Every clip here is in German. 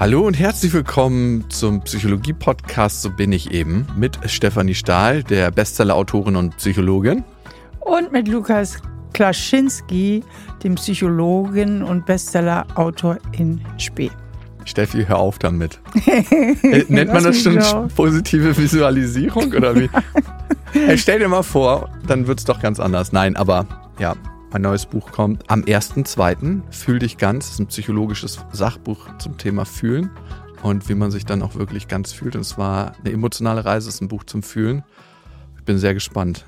Hallo und herzlich willkommen zum Psychologie-Podcast So bin ich eben mit Stefanie Stahl, der Bestseller-Autorin und Psychologin. Und mit Lukas Klaschinski, dem Psychologen und Bestseller-Autor in Spee. Steffi, hör auf damit. Äh, nennt man das schon positive Visualisierung oder wie? hey, stell dir mal vor, dann wird es doch ganz anders. Nein, aber ja, mein neues Buch kommt am 1.2. Fühl dich ganz. Das ist ein psychologisches Sachbuch zum Thema Fühlen und wie man sich dann auch wirklich ganz fühlt. Und zwar eine emotionale Reise, ist ein Buch zum Fühlen. Ich bin sehr gespannt.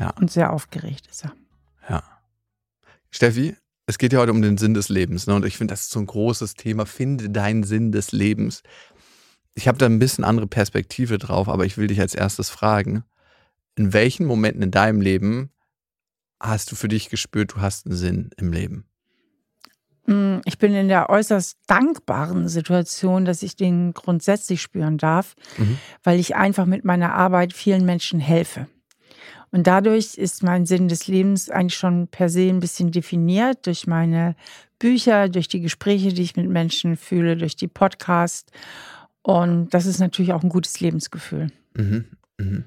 Ja. Und sehr aufgeregt ist er. Ja. Steffi, es geht ja heute um den Sinn des Lebens. Ne? Und ich finde, das ist so ein großes Thema. Finde deinen Sinn des Lebens. Ich habe da ein bisschen andere Perspektive drauf, aber ich will dich als erstes fragen, in welchen Momenten in deinem Leben hast du für dich gespürt, du hast einen Sinn im Leben? Mm, ich bin in der äußerst dankbaren Situation, dass ich den grundsätzlich spüren darf, mhm. weil ich einfach mit meiner Arbeit vielen Menschen helfe. Und dadurch ist mein Sinn des Lebens eigentlich schon per se ein bisschen definiert durch meine Bücher, durch die Gespräche, die ich mit Menschen fühle, durch die Podcasts. Und das ist natürlich auch ein gutes Lebensgefühl. Mhm, mh.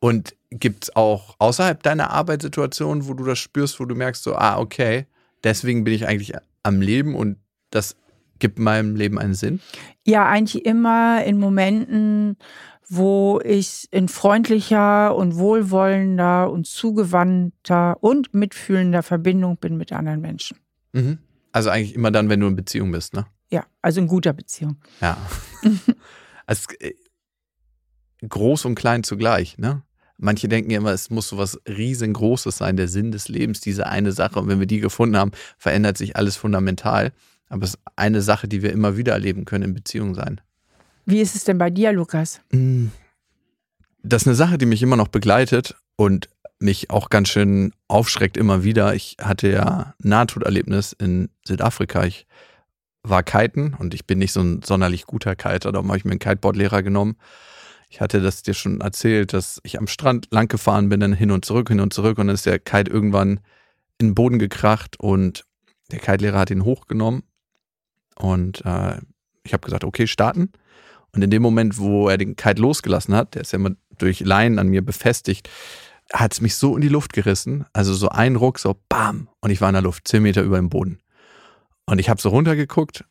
Und gibt es auch außerhalb deiner Arbeitssituation, wo du das spürst, wo du merkst, so, ah, okay, deswegen bin ich eigentlich am Leben und das gibt meinem Leben einen Sinn? Ja, eigentlich immer in Momenten, wo ich in freundlicher und wohlwollender und zugewandter und mitfühlender Verbindung bin mit anderen Menschen. Mhm. Also eigentlich immer dann, wenn du in Beziehung bist, ne? Ja, also in guter Beziehung. Ja. also, groß und klein zugleich, ne? Manche denken ja immer, es muss so was riesengroßes sein, der Sinn des Lebens, diese eine Sache. Und wenn wir die gefunden haben, verändert sich alles fundamental. Aber es ist eine Sache, die wir immer wieder erleben können in Beziehung sein. Wie ist es denn bei dir, Lukas? Mm. Das ist eine Sache, die mich immer noch begleitet und mich auch ganz schön aufschreckt immer wieder. Ich hatte ja ein Nahtoderlebnis in Südafrika. Ich war kiten und ich bin nicht so ein sonderlich guter Kiter. Darum habe ich mir einen Kiteboardlehrer genommen. Ich hatte das dir schon erzählt, dass ich am Strand lang gefahren bin, dann hin und zurück, hin und zurück und dann ist der Kite irgendwann in den Boden gekracht und der Kite-Lehrer hat ihn hochgenommen und äh, ich habe gesagt, okay, starten. Und in dem Moment, wo er den Kite losgelassen hat, der ist ja immer durch Leinen an mir befestigt, hat es mich so in die Luft gerissen. Also so ein Ruck, so bam. Und ich war in der Luft, zehn Meter über dem Boden. Und ich habe so runtergeguckt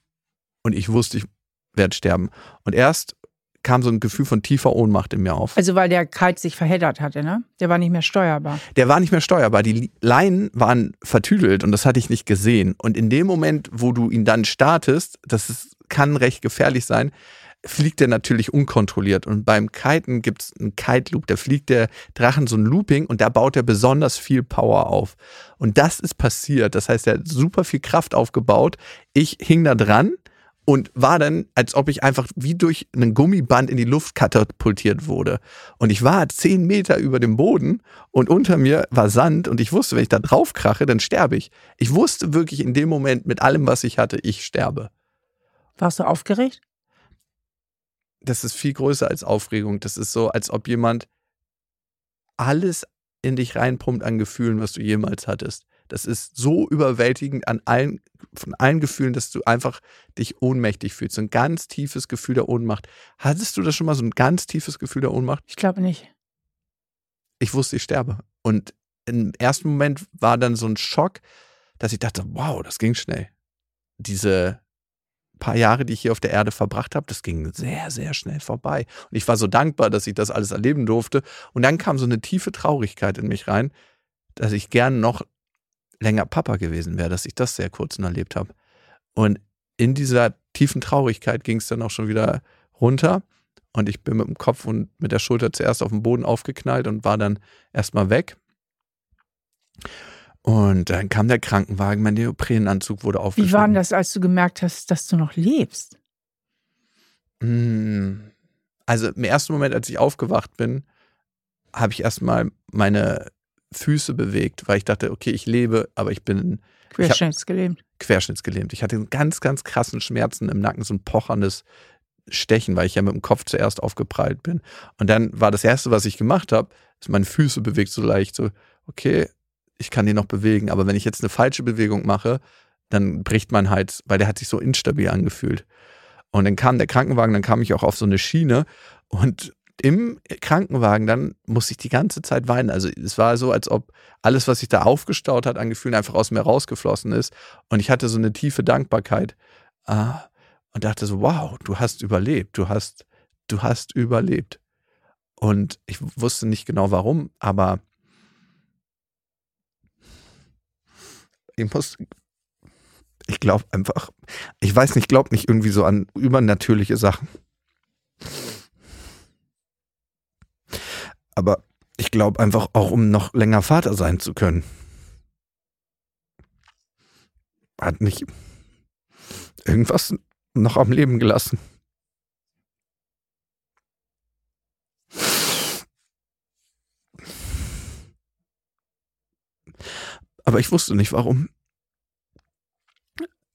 und ich wusste, ich werde sterben. Und erst kam so ein Gefühl von tiefer Ohnmacht in mir auf. Also weil der Kite sich verheddert hatte, ne? Der war nicht mehr steuerbar. Der war nicht mehr steuerbar. Die Leinen waren vertüdelt und das hatte ich nicht gesehen. Und in dem Moment, wo du ihn dann startest, das ist, kann recht gefährlich sein, fliegt er natürlich unkontrolliert. Und beim Kiten gibt es einen Kite-Loop. Da fliegt der Drachen so ein Looping und da baut er besonders viel Power auf. Und das ist passiert. Das heißt, er hat super viel Kraft aufgebaut. Ich hing da dran und war dann, als ob ich einfach wie durch einen Gummiband in die Luft katapultiert wurde. Und ich war zehn Meter über dem Boden und unter mir war Sand und ich wusste, wenn ich da drauf krache, dann sterbe ich. Ich wusste wirklich in dem Moment mit allem, was ich hatte, ich sterbe. Warst du aufgeregt? das ist viel größer als Aufregung. Das ist so, als ob jemand alles in dich reinpumpt an Gefühlen, was du jemals hattest. Das ist so überwältigend an allen, von allen Gefühlen, dass du einfach dich ohnmächtig fühlst. So ein ganz tiefes Gefühl der Ohnmacht. Hattest du das schon mal so ein ganz tiefes Gefühl der Ohnmacht? Ich glaube nicht. Ich wusste, ich sterbe. Und im ersten Moment war dann so ein Schock, dass ich dachte, wow, das ging schnell. Diese paar Jahre, die ich hier auf der Erde verbracht habe, das ging sehr, sehr schnell vorbei. Und ich war so dankbar, dass ich das alles erleben durfte. Und dann kam so eine tiefe Traurigkeit in mich rein, dass ich gern noch länger Papa gewesen wäre, dass ich das sehr kurz nur erlebt habe. Und in dieser tiefen Traurigkeit ging es dann auch schon wieder runter. Und ich bin mit dem Kopf und mit der Schulter zuerst auf den Boden aufgeknallt und war dann erstmal weg. Und dann kam der Krankenwagen, mein Neoprenanzug wurde aufgeschnitten. Wie war denn das, als du gemerkt hast, dass du noch lebst? Hm. Also im ersten Moment, als ich aufgewacht bin, habe ich erstmal meine Füße bewegt, weil ich dachte, okay, ich lebe, aber ich bin querschnittsgelähmt. Querschnittsgelähmt. Ich hatte einen ganz, ganz krassen Schmerzen im Nacken, so ein pocherndes Stechen, weil ich ja mit dem Kopf zuerst aufgeprallt bin. Und dann war das erste, was ich gemacht habe, ist meine Füße bewegt so leicht, so, okay, ich kann die noch bewegen. Aber wenn ich jetzt eine falsche Bewegung mache, dann bricht mein Hals, weil der hat sich so instabil angefühlt. Und dann kam der Krankenwagen, dann kam ich auch auf so eine Schiene und im Krankenwagen dann musste ich die ganze Zeit weinen. Also es war so, als ob alles, was sich da aufgestaut hat an Gefühlen, einfach aus mir rausgeflossen ist. Und ich hatte so eine tiefe Dankbarkeit äh, und dachte so, wow, du hast überlebt, du hast, du hast überlebt. Und ich wusste nicht genau warum, aber ich muss, ich glaube einfach, ich weiß nicht, ich glaube nicht irgendwie so an übernatürliche Sachen. Aber ich glaube einfach auch, um noch länger Vater sein zu können. Hat mich irgendwas noch am Leben gelassen. Aber ich wusste nicht warum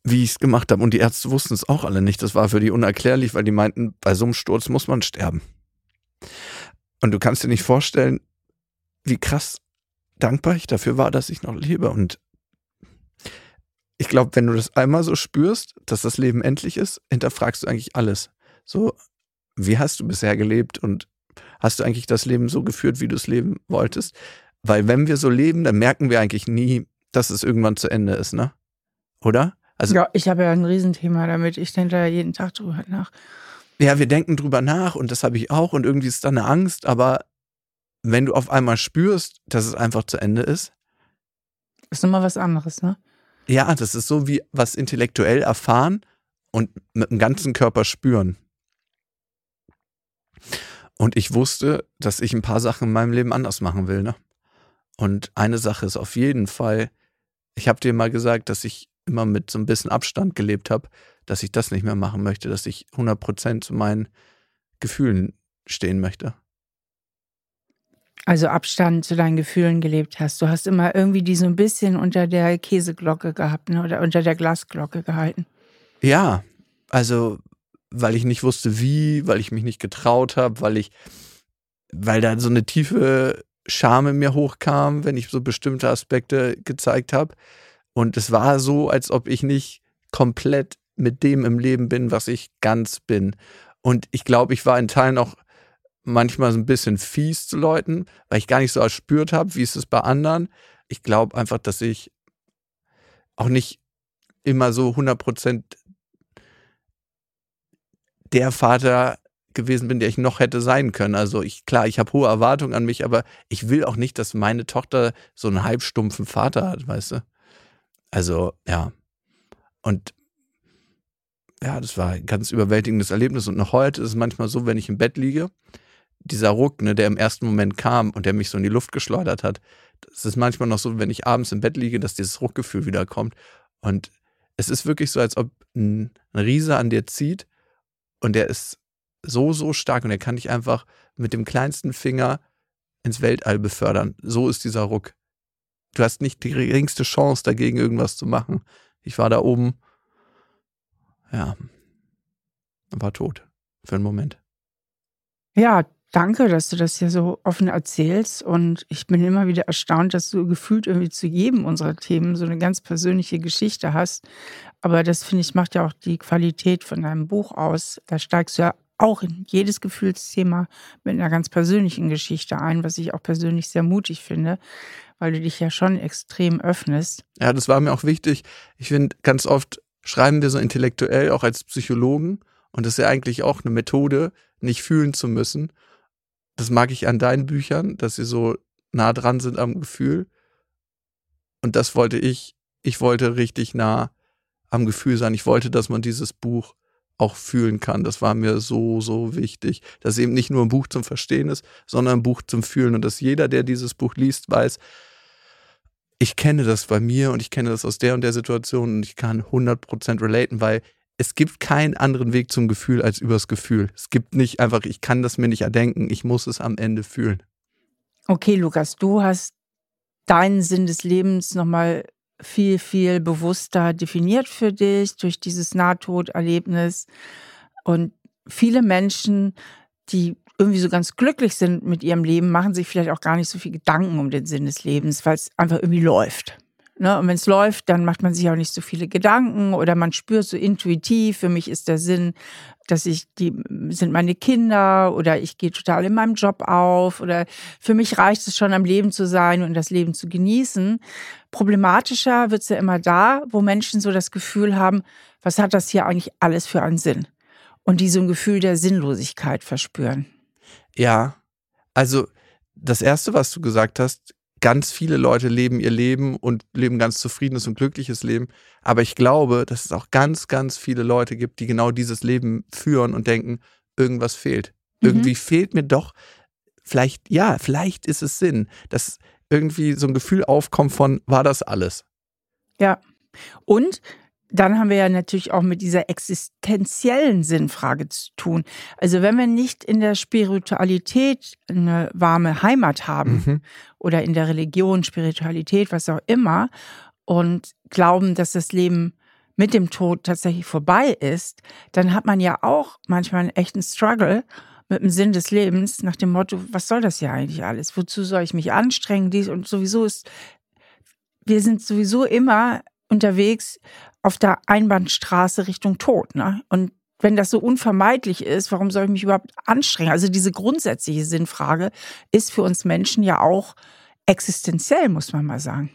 wie ich es gemacht habe. Und die Ärzte wussten es auch alle nicht. Das war für die unerklärlich, weil die meinten, bei so einem Sturz muss man sterben. Und du kannst dir nicht vorstellen, wie krass dankbar ich dafür war, dass ich noch lebe. Und ich glaube, wenn du das einmal so spürst, dass das Leben endlich ist, hinterfragst du eigentlich alles. So, wie hast du bisher gelebt und hast du eigentlich das Leben so geführt, wie du es leben wolltest? Weil wenn wir so leben, dann merken wir eigentlich nie, dass es irgendwann zu Ende ist, ne? Oder? Also, ja, ich habe ja ein Riesenthema damit. Ich denke da jeden Tag drüber nach. Ja, wir denken drüber nach und das habe ich auch und irgendwie ist da eine Angst, aber wenn du auf einmal spürst, dass es einfach zu Ende ist. Ist nochmal was anderes, ne? Ja, das ist so wie was intellektuell erfahren und mit dem ganzen Körper spüren. Und ich wusste, dass ich ein paar Sachen in meinem Leben anders machen will, ne? Und eine Sache ist auf jeden Fall, ich habe dir mal gesagt, dass ich immer mit so ein bisschen Abstand gelebt habe, dass ich das nicht mehr machen möchte, dass ich 100% zu meinen Gefühlen stehen möchte. Also Abstand zu deinen Gefühlen gelebt hast. Du hast immer irgendwie die so ein bisschen unter der Käseglocke gehabt ne? oder unter der Glasglocke gehalten. Ja, also weil ich nicht wusste wie, weil ich mich nicht getraut habe, weil ich, weil da so eine tiefe Scham in mir hochkam, wenn ich so bestimmte Aspekte gezeigt habe. Und es war so, als ob ich nicht komplett mit dem im Leben bin, was ich ganz bin. Und ich glaube, ich war in Teilen auch manchmal so ein bisschen fies zu Leuten, weil ich gar nicht so erspürt habe, wie ist es bei anderen. Ich glaube einfach, dass ich auch nicht immer so 100 Prozent der Vater gewesen bin, der ich noch hätte sein können. Also ich, klar, ich habe hohe Erwartungen an mich, aber ich will auch nicht, dass meine Tochter so einen halbstumpfen Vater hat, weißt du? Also, ja. Und ja, das war ein ganz überwältigendes Erlebnis. Und noch heute ist es manchmal so, wenn ich im Bett liege, dieser Ruck, ne, der im ersten Moment kam und der mich so in die Luft geschleudert hat, es ist manchmal noch so, wenn ich abends im Bett liege, dass dieses Ruckgefühl wiederkommt. Und es ist wirklich so, als ob ein, Riese an dir zieht und der ist so, so stark und er kann dich einfach mit dem kleinsten Finger ins Weltall befördern. So ist dieser Ruck du hast nicht die geringste Chance, dagegen irgendwas zu machen. Ich war da oben, ja, war tot für einen Moment. Ja, danke, dass du das hier so offen erzählst. Und ich bin immer wieder erstaunt, dass du gefühlt irgendwie zu jedem unserer Themen so eine ganz persönliche Geschichte hast. Aber das, finde ich, macht ja auch die Qualität von deinem Buch aus. Da steigst du ja auch in jedes Gefühlsthema mit einer ganz persönlichen Geschichte ein, was ich auch persönlich sehr mutig finde weil du dich ja schon extrem öffnest. Ja, das war mir auch wichtig. Ich finde, ganz oft schreiben wir so intellektuell, auch als Psychologen. Und das ist ja eigentlich auch eine Methode, nicht fühlen zu müssen. Das mag ich an deinen Büchern, dass sie so nah dran sind am Gefühl. Und das wollte ich. Ich wollte richtig nah am Gefühl sein. Ich wollte, dass man dieses Buch auch fühlen kann. Das war mir so, so wichtig, dass eben nicht nur ein Buch zum Verstehen ist, sondern ein Buch zum Fühlen und dass jeder, der dieses Buch liest, weiß, ich kenne das bei mir und ich kenne das aus der und der Situation und ich kann 100% relaten, weil es gibt keinen anderen Weg zum Gefühl als übers Gefühl. Es gibt nicht einfach, ich kann das mir nicht erdenken, ich muss es am Ende fühlen. Okay, Lukas, du hast deinen Sinn des Lebens nochmal viel, viel bewusster definiert für dich durch dieses Nahtoderlebnis. Und viele Menschen, die irgendwie so ganz glücklich sind mit ihrem Leben, machen sich vielleicht auch gar nicht so viel Gedanken um den Sinn des Lebens, weil es einfach irgendwie läuft. Ne? Und wenn es läuft, dann macht man sich auch nicht so viele Gedanken oder man spürt so intuitiv, für mich ist der Sinn, dass ich, die sind meine Kinder oder ich gehe total in meinem Job auf oder für mich reicht es schon am Leben zu sein und das Leben zu genießen. Problematischer wird es ja immer da, wo Menschen so das Gefühl haben, was hat das hier eigentlich alles für einen Sinn? Und die so ein Gefühl der Sinnlosigkeit verspüren. Ja, also das Erste, was du gesagt hast, ganz viele Leute leben ihr Leben und leben ganz zufriedenes und glückliches Leben. Aber ich glaube, dass es auch ganz, ganz viele Leute gibt, die genau dieses Leben führen und denken, irgendwas fehlt. Mhm. Irgendwie fehlt mir doch, vielleicht, ja, vielleicht ist es Sinn, dass irgendwie so ein Gefühl aufkommt von, war das alles? Ja. Und dann haben wir ja natürlich auch mit dieser existenziellen Sinnfrage zu tun. Also wenn wir nicht in der Spiritualität eine warme Heimat haben mhm. oder in der Religion, Spiritualität, was auch immer, und glauben, dass das Leben mit dem Tod tatsächlich vorbei ist, dann hat man ja auch manchmal einen echten Struggle mit dem Sinn des Lebens nach dem Motto, was soll das ja eigentlich alles? Wozu soll ich mich anstrengen? Dies und sowieso ist, wir sind sowieso immer unterwegs auf der Einbahnstraße Richtung Tod. Ne? Und wenn das so unvermeidlich ist, warum soll ich mich überhaupt anstrengen? Also diese grundsätzliche Sinnfrage ist für uns Menschen ja auch existenziell, muss man mal sagen.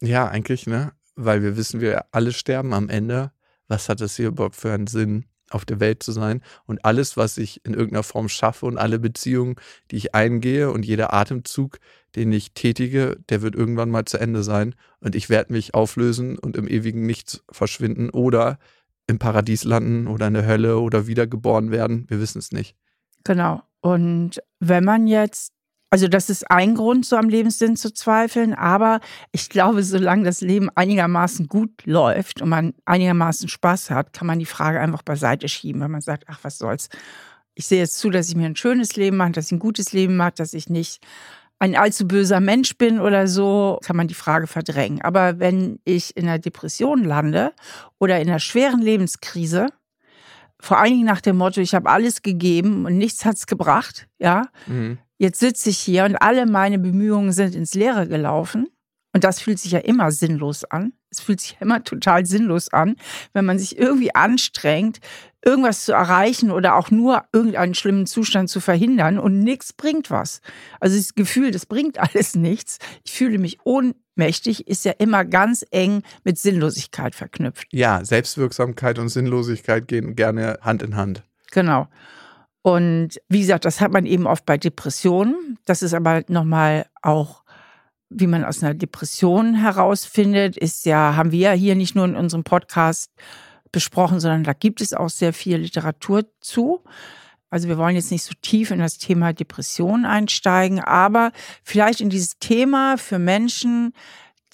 Ja, eigentlich, ne? Weil wir wissen, wir alle sterben am Ende. Was hat es hier überhaupt für einen Sinn, auf der Welt zu sein? Und alles, was ich in irgendeiner Form schaffe und alle Beziehungen, die ich eingehe und jeder Atemzug, den ich tätige, der wird irgendwann mal zu Ende sein und ich werde mich auflösen und im ewigen Nichts verschwinden oder im Paradies landen oder in der Hölle oder wiedergeboren werden. Wir wissen es nicht. Genau. Und wenn man jetzt, also das ist ein Grund, so am Lebenssinn zu zweifeln, aber ich glaube, solange das Leben einigermaßen gut läuft und man einigermaßen Spaß hat, kann man die Frage einfach beiseite schieben, wenn man sagt, ach, was soll's. Ich sehe jetzt zu, dass ich mir ein schönes Leben mache, dass ich ein gutes Leben mache, dass ich nicht ein allzu böser Mensch bin oder so, kann man die Frage verdrängen. Aber wenn ich in einer Depression lande oder in einer schweren Lebenskrise, vor allen Dingen nach dem Motto, ich habe alles gegeben und nichts hat es gebracht, ja, mhm. Jetzt sitze ich hier und alle meine Bemühungen sind ins Leere gelaufen. Und das fühlt sich ja immer sinnlos an. Es fühlt sich immer total sinnlos an, wenn man sich irgendwie anstrengt, irgendwas zu erreichen oder auch nur irgendeinen schlimmen Zustand zu verhindern und nichts bringt was. Also das Gefühl, das bringt alles nichts. Ich fühle mich ohnmächtig, ist ja immer ganz eng mit Sinnlosigkeit verknüpft. Ja, Selbstwirksamkeit und Sinnlosigkeit gehen gerne Hand in Hand. Genau. Und wie gesagt, das hat man eben oft bei Depressionen. Das ist aber nochmal auch wie man aus einer Depression herausfindet, ist ja, haben wir ja hier nicht nur in unserem Podcast besprochen, sondern da gibt es auch sehr viel Literatur zu. Also wir wollen jetzt nicht so tief in das Thema Depression einsteigen, aber vielleicht in dieses Thema für Menschen,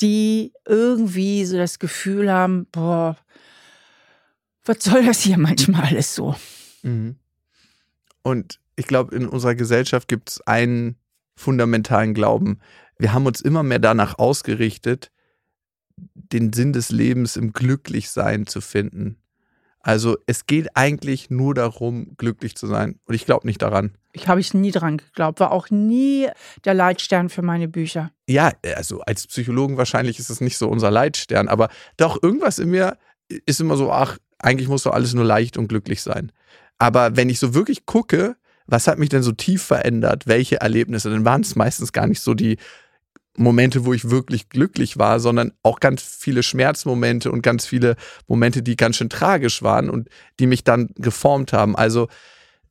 die irgendwie so das Gefühl haben, boah, was soll das hier manchmal alles so? Mhm. Und ich glaube, in unserer Gesellschaft gibt es einen fundamentalen Glauben, wir haben uns immer mehr danach ausgerichtet, den Sinn des Lebens im Glücklichsein zu finden. Also es geht eigentlich nur darum, glücklich zu sein. Und ich glaube nicht daran. Ich habe ich nie dran geglaubt, war auch nie der Leitstern für meine Bücher. Ja, also als Psychologen wahrscheinlich ist es nicht so unser Leitstern, aber doch irgendwas in mir ist immer so, ach, eigentlich muss doch alles nur leicht und glücklich sein. Aber wenn ich so wirklich gucke, was hat mich denn so tief verändert, welche Erlebnisse, dann waren es meistens gar nicht so die Momente, wo ich wirklich glücklich war, sondern auch ganz viele Schmerzmomente und ganz viele Momente, die ganz schön tragisch waren und die mich dann geformt haben. Also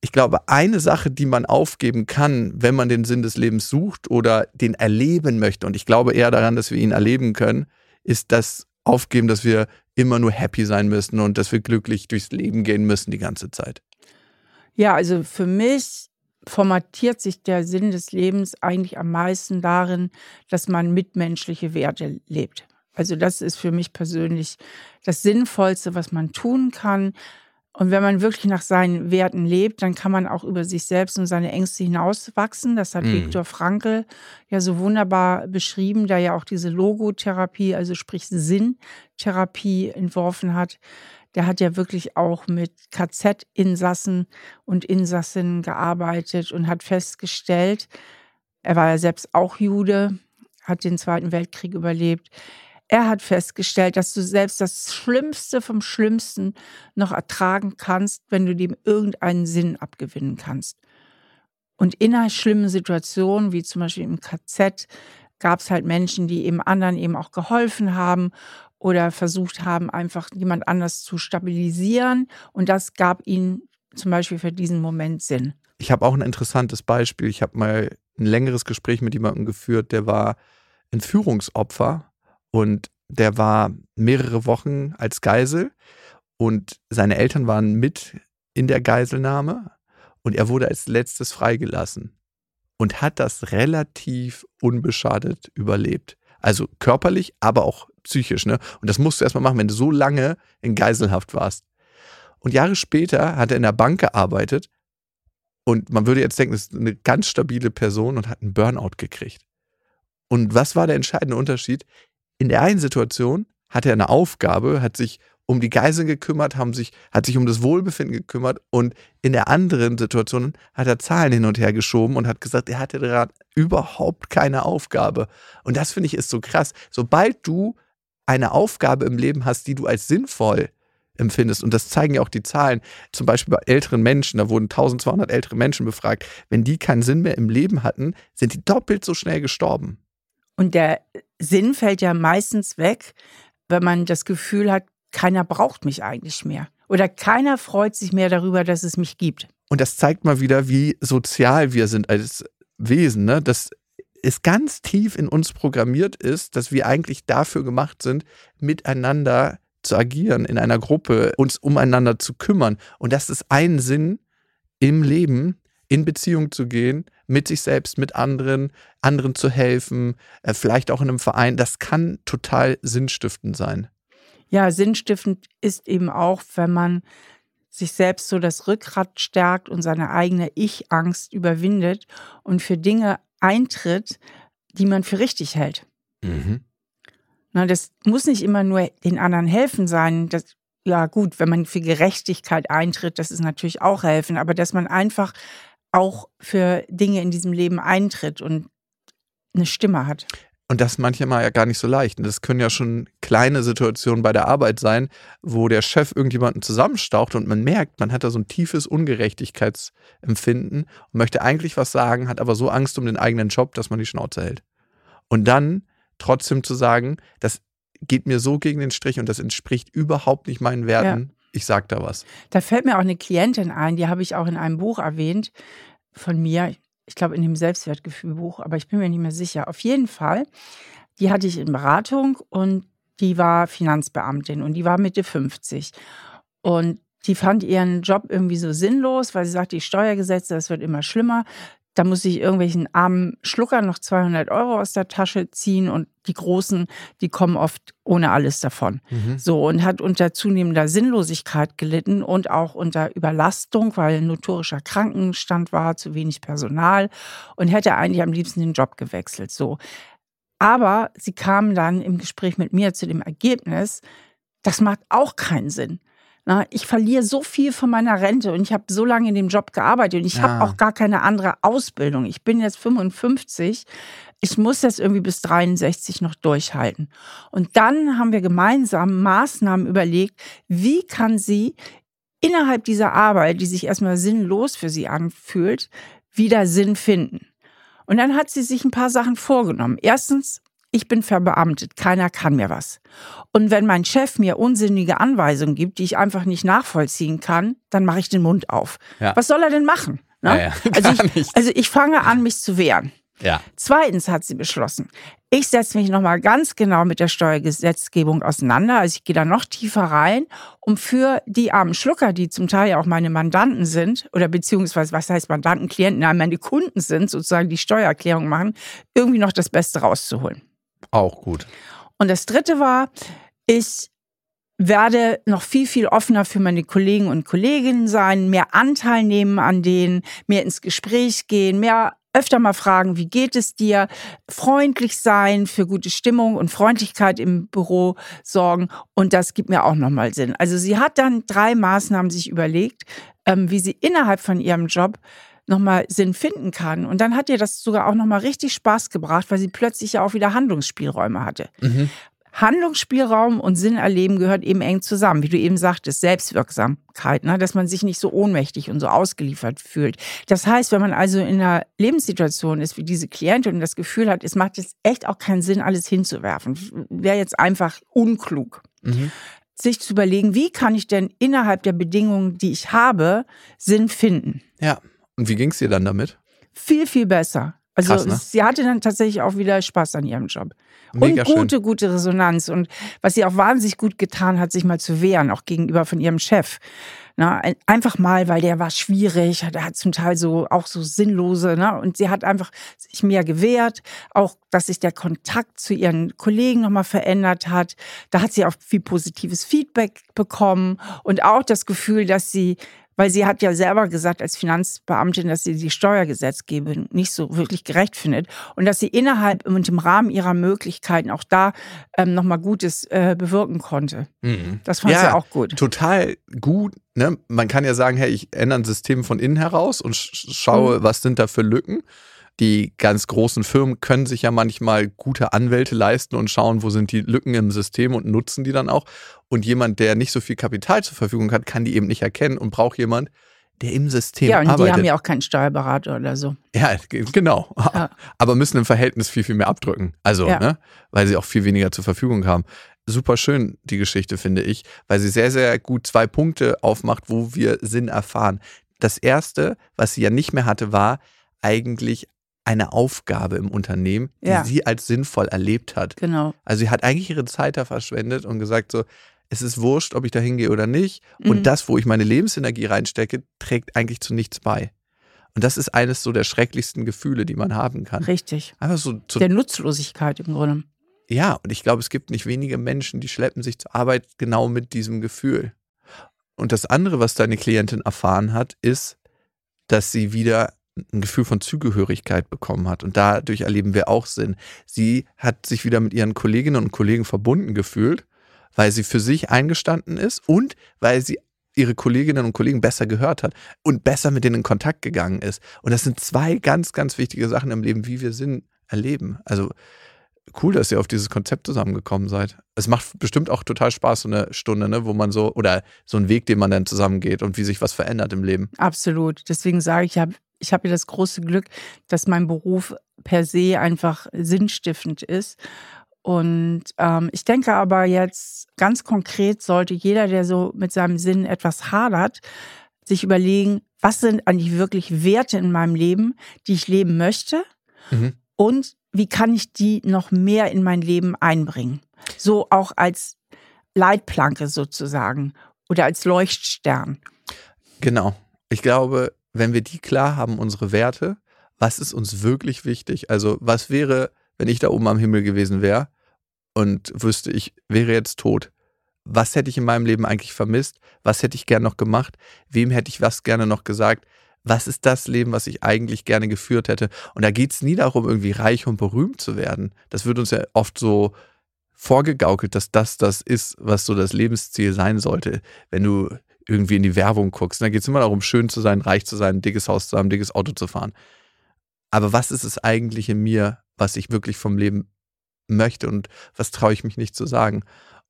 ich glaube, eine Sache, die man aufgeben kann, wenn man den Sinn des Lebens sucht oder den erleben möchte, und ich glaube eher daran, dass wir ihn erleben können, ist das Aufgeben, dass wir immer nur happy sein müssen und dass wir glücklich durchs Leben gehen müssen die ganze Zeit. Ja, also für mich formatiert sich der Sinn des Lebens eigentlich am meisten darin, dass man mitmenschliche Werte lebt. Also das ist für mich persönlich das Sinnvollste, was man tun kann. Und wenn man wirklich nach seinen Werten lebt, dann kann man auch über sich selbst und seine Ängste hinauswachsen. Das hat mhm. Viktor Frankl ja so wunderbar beschrieben, der ja auch diese Logotherapie, also sprich Sinntherapie entworfen hat der hat ja wirklich auch mit KZ-Insassen und Insassinnen gearbeitet und hat festgestellt, er war ja selbst auch Jude, hat den Zweiten Weltkrieg überlebt. er hat festgestellt, dass du selbst das Schlimmste vom Schlimmsten noch ertragen kannst, wenn du dem irgendeinen Sinn abgewinnen kannst. Und in einer schlimmen Situation, wie zum Beispiel im KZ, gab es halt Menschen, die eben anderen eben auch geholfen haben oder versucht haben, einfach jemand anders zu stabilisieren. Und das gab ihnen zum Beispiel für diesen Moment Sinn. Ich habe auch ein interessantes Beispiel. Ich habe mal ein längeres Gespräch mit jemandem geführt, der war Entführungsopfer und der war mehrere Wochen als Geisel und seine Eltern waren mit in der Geiselnahme und er wurde als letztes freigelassen und hat das relativ unbeschadet überlebt. Also körperlich, aber auch psychisch. Ne? Und das musst du erstmal machen, wenn du so lange in Geiselhaft warst. Und Jahre später hat er in der Bank gearbeitet und man würde jetzt denken, das ist eine ganz stabile Person und hat einen Burnout gekriegt. Und was war der entscheidende Unterschied? In der einen Situation hatte er eine Aufgabe, hat sich um die Geiseln gekümmert, haben sich, hat sich um das Wohlbefinden gekümmert und in der anderen Situation hat er Zahlen hin und her geschoben und hat gesagt, er hatte gerade überhaupt keine Aufgabe. Und das finde ich ist so krass. Sobald du eine Aufgabe im Leben hast, die du als sinnvoll empfindest, und das zeigen ja auch die Zahlen, zum Beispiel bei älteren Menschen, da wurden 1200 ältere Menschen befragt, wenn die keinen Sinn mehr im Leben hatten, sind die doppelt so schnell gestorben. Und der Sinn fällt ja meistens weg, wenn man das Gefühl hat, keiner braucht mich eigentlich mehr. Oder keiner freut sich mehr darüber, dass es mich gibt. Und das zeigt mal wieder, wie sozial wir sind als Wesen, ne? dass es ganz tief in uns programmiert ist, dass wir eigentlich dafür gemacht sind, miteinander zu agieren, in einer Gruppe, uns umeinander zu kümmern. Und das ist ein Sinn im Leben, in Beziehung zu gehen, mit sich selbst, mit anderen, anderen zu helfen, äh, vielleicht auch in einem Verein. Das kann total sinnstiftend sein. Ja, sinnstiftend ist eben auch, wenn man sich selbst so das Rückgrat stärkt und seine eigene Ich-Angst überwindet und für Dinge eintritt, die man für richtig hält. Mhm. Na, das muss nicht immer nur den anderen helfen sein. Das, ja, gut, wenn man für Gerechtigkeit eintritt, das ist natürlich auch helfen, aber dass man einfach auch für Dinge in diesem Leben eintritt und eine Stimme hat. Und das manchmal ja gar nicht so leicht. Und das können ja schon kleine Situationen bei der Arbeit sein, wo der Chef irgendjemanden zusammenstaucht und man merkt, man hat da so ein tiefes Ungerechtigkeitsempfinden und möchte eigentlich was sagen, hat aber so Angst um den eigenen Job, dass man die Schnauze hält. Und dann trotzdem zu sagen, das geht mir so gegen den Strich und das entspricht überhaupt nicht meinen Werten. Ja. Ich sag da was. Da fällt mir auch eine Klientin ein, die habe ich auch in einem Buch erwähnt von mir ich glaube in dem Selbstwertgefühlbuch, aber ich bin mir nicht mehr sicher. Auf jeden Fall, die hatte ich in Beratung und die war Finanzbeamtin und die war Mitte 50. Und die fand ihren Job irgendwie so sinnlos, weil sie sagt, die Steuergesetze, das wird immer schlimmer. Da muss ich irgendwelchen armen Schluckern noch 200 Euro aus der Tasche ziehen und die Großen, die kommen oft ohne alles davon. Mhm. So und hat unter zunehmender Sinnlosigkeit gelitten und auch unter Überlastung, weil notorischer Krankenstand war, zu wenig Personal und hätte eigentlich am liebsten den Job gewechselt. So. Aber sie kam dann im Gespräch mit mir zu dem Ergebnis, das macht auch keinen Sinn. Na, ich verliere so viel von meiner Rente und ich habe so lange in dem Job gearbeitet und ich ja. habe auch gar keine andere Ausbildung. Ich bin jetzt 55. Ich muss das irgendwie bis 63 noch durchhalten. Und dann haben wir gemeinsam Maßnahmen überlegt, wie kann sie innerhalb dieser Arbeit, die sich erstmal sinnlos für sie anfühlt, wieder Sinn finden. Und dann hat sie sich ein paar Sachen vorgenommen. Erstens ich bin verbeamtet, keiner kann mir was. Und wenn mein Chef mir unsinnige Anweisungen gibt, die ich einfach nicht nachvollziehen kann, dann mache ich den Mund auf. Ja. Was soll er denn machen? Ne? Ja. Also, ich, also ich fange an, mich zu wehren. Ja. Zweitens hat sie beschlossen, ich setze mich nochmal ganz genau mit der Steuergesetzgebung auseinander. Also ich gehe da noch tiefer rein, um für die armen Schlucker, die zum Teil ja auch meine Mandanten sind, oder beziehungsweise, was heißt Mandanten, Klienten, nein, meine Kunden sind, sozusagen die Steuererklärung machen, irgendwie noch das Beste rauszuholen. Auch gut. Und das dritte war, ich werde noch viel, viel offener für meine Kollegen und Kolleginnen sein, mehr Anteil nehmen an denen, mehr ins Gespräch gehen, mehr öfter mal fragen, wie geht es dir, freundlich sein, für gute Stimmung und Freundlichkeit im Büro sorgen und das gibt mir auch nochmal Sinn. Also sie hat dann drei Maßnahmen sich überlegt, ähm, wie sie innerhalb von ihrem Job nochmal Sinn finden kann. Und dann hat ihr das sogar auch nochmal richtig Spaß gebracht, weil sie plötzlich ja auch wieder Handlungsspielräume hatte. Mhm. Handlungsspielraum und Sinn erleben gehört eben eng zusammen, wie du eben sagtest, Selbstwirksamkeit, ne? dass man sich nicht so ohnmächtig und so ausgeliefert fühlt. Das heißt, wenn man also in einer Lebenssituation ist wie diese Klientin und das Gefühl hat, es macht jetzt echt auch keinen Sinn, alles hinzuwerfen, wäre jetzt einfach unklug. Mhm. Sich zu überlegen, wie kann ich denn innerhalb der Bedingungen, die ich habe, Sinn finden. Ja. Und wie ging es dir dann damit? Viel, viel besser. Also Krass, ne? sie hatte dann tatsächlich auch wieder Spaß an ihrem Job. Mega und gute, schön. gute Resonanz. Und was sie auch wahnsinnig gut getan hat, sich mal zu wehren, auch gegenüber von ihrem Chef. Na, einfach mal, weil der war schwierig, der hat zum Teil so auch so sinnlose, ne? Und sie hat einfach sich mehr gewehrt, auch dass sich der Kontakt zu ihren Kollegen nochmal verändert hat. Da hat sie auch viel positives Feedback bekommen und auch das Gefühl, dass sie weil sie hat ja selber gesagt als Finanzbeamtin, dass sie die Steuergesetzgebung nicht so wirklich gerecht findet und dass sie innerhalb und im Rahmen ihrer Möglichkeiten auch da ähm, nochmal Gutes äh, bewirken konnte. Mhm. Das fand ja, sie auch gut. Total gut. Ne? Man kann ja sagen, hey, ich ändere ein System von innen heraus und schaue, mhm. was sind da für Lücken die ganz großen Firmen können sich ja manchmal gute Anwälte leisten und schauen, wo sind die Lücken im System und nutzen die dann auch. Und jemand, der nicht so viel Kapital zur Verfügung hat, kann die eben nicht erkennen und braucht jemand, der im System arbeitet. Ja, und die haben ja auch keinen Steuerberater oder so. Ja, genau. Ja. Aber müssen im Verhältnis viel, viel mehr abdrücken. Also, ja. ne, weil sie auch viel weniger zur Verfügung haben. Super schön, die Geschichte, finde ich, weil sie sehr, sehr gut zwei Punkte aufmacht, wo wir Sinn erfahren. Das erste, was sie ja nicht mehr hatte, war eigentlich eine Aufgabe im Unternehmen, die ja. sie als sinnvoll erlebt hat. Genau. Also sie hat eigentlich ihre Zeit da verschwendet und gesagt so, es ist wurscht, ob ich da hingehe oder nicht. Mhm. Und das, wo ich meine Lebensenergie reinstecke, trägt eigentlich zu nichts bei. Und das ist eines so der schrecklichsten Gefühle, die man haben kann. Richtig. Einfach so zu, der Nutzlosigkeit im Grunde. Ja, und ich glaube, es gibt nicht wenige Menschen, die schleppen sich zur Arbeit genau mit diesem Gefühl. Und das andere, was deine Klientin erfahren hat, ist, dass sie wieder ein Gefühl von Zugehörigkeit bekommen hat. Und dadurch erleben wir auch Sinn. Sie hat sich wieder mit ihren Kolleginnen und Kollegen verbunden gefühlt, weil sie für sich eingestanden ist und weil sie ihre Kolleginnen und Kollegen besser gehört hat und besser mit denen in Kontakt gegangen ist. Und das sind zwei ganz, ganz wichtige Sachen im Leben, wie wir Sinn erleben. Also cool, dass ihr auf dieses Konzept zusammengekommen seid. Es macht bestimmt auch total Spaß, so eine Stunde, ne, wo man so, oder so ein Weg, den man dann zusammengeht und wie sich was verändert im Leben. Absolut. Deswegen sage ich, ich habe ich habe ja das große Glück, dass mein Beruf per se einfach sinnstiftend ist. Und ähm, ich denke aber jetzt ganz konkret sollte jeder, der so mit seinem Sinn etwas hadert, sich überlegen, was sind eigentlich wirklich Werte in meinem Leben, die ich leben möchte mhm. und wie kann ich die noch mehr in mein Leben einbringen. So auch als Leitplanke sozusagen oder als Leuchtstern. Genau. Ich glaube, wenn wir die klar haben, unsere Werte, was ist uns wirklich wichtig? Also, was wäre, wenn ich da oben am Himmel gewesen wäre und wüsste, ich wäre jetzt tot? Was hätte ich in meinem Leben eigentlich vermisst? Was hätte ich gern noch gemacht? Wem hätte ich was gerne noch gesagt? Was ist das Leben, was ich eigentlich gerne geführt hätte? Und da geht es nie darum, irgendwie reich und berühmt zu werden. Das wird uns ja oft so vorgegaukelt, dass das das ist, was so das Lebensziel sein sollte. Wenn du irgendwie in die Werbung guckst. Da geht es immer darum, schön zu sein, reich zu sein, ein dickes Haus zu haben, ein dickes Auto zu fahren. Aber was ist es eigentlich in mir, was ich wirklich vom Leben möchte und was traue ich mich nicht zu sagen?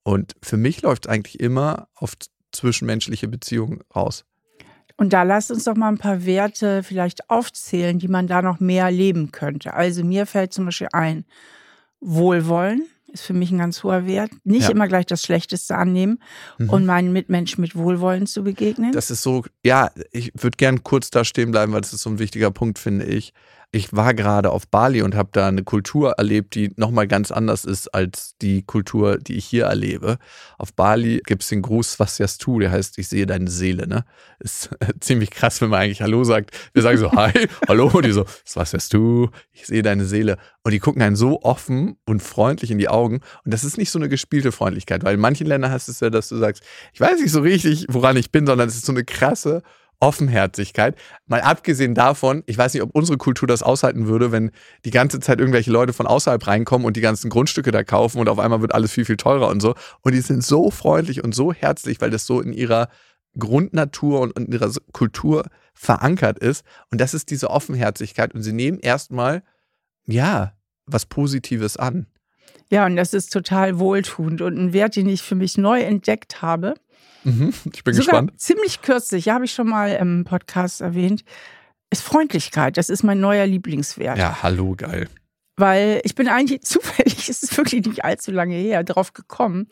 Und für mich läuft es eigentlich immer auf zwischenmenschliche Beziehungen raus. Und da lasst uns doch mal ein paar Werte vielleicht aufzählen, die man da noch mehr leben könnte. Also mir fällt zum Beispiel ein, Wohlwollen ist für mich ein ganz hoher Wert. Nicht ja. immer gleich das Schlechteste annehmen mhm. und meinen Mitmenschen mit Wohlwollen zu begegnen. Das ist so, ja, ich würde gern kurz da stehen bleiben, weil das ist so ein wichtiger Punkt, finde ich ich war gerade auf Bali und habe da eine Kultur erlebt, die nochmal ganz anders ist als die Kultur, die ich hier erlebe. Auf Bali gibt es den Gruß Swastiastu, der heißt, ich sehe deine Seele. Ne? Ist ziemlich krass, wenn man eigentlich Hallo sagt. Wir sagen so, hi, hallo, und die so, Swastiastu, ich sehe deine Seele. Und die gucken einen so offen und freundlich in die Augen. Und das ist nicht so eine gespielte Freundlichkeit, weil in manchen Ländern du es ja, dass du sagst, ich weiß nicht so richtig, woran ich bin, sondern es ist so eine krasse Offenherzigkeit. Mal abgesehen davon, ich weiß nicht, ob unsere Kultur das aushalten würde, wenn die ganze Zeit irgendwelche Leute von außerhalb reinkommen und die ganzen Grundstücke da kaufen und auf einmal wird alles viel, viel teurer und so. Und die sind so freundlich und so herzlich, weil das so in ihrer Grundnatur und in ihrer Kultur verankert ist. Und das ist diese Offenherzigkeit. Und sie nehmen erstmal, ja, was Positives an. Ja, und das ist total wohltuend. Und ein Wert, den ich für mich neu entdeckt habe. Mhm, ich bin sogar gespannt. Ziemlich kürzlich, habe ich schon mal im Podcast erwähnt, ist Freundlichkeit. Das ist mein neuer Lieblingswert. Ja, hallo, geil. Weil ich bin eigentlich zufällig, es ist wirklich nicht allzu lange her, drauf gekommen,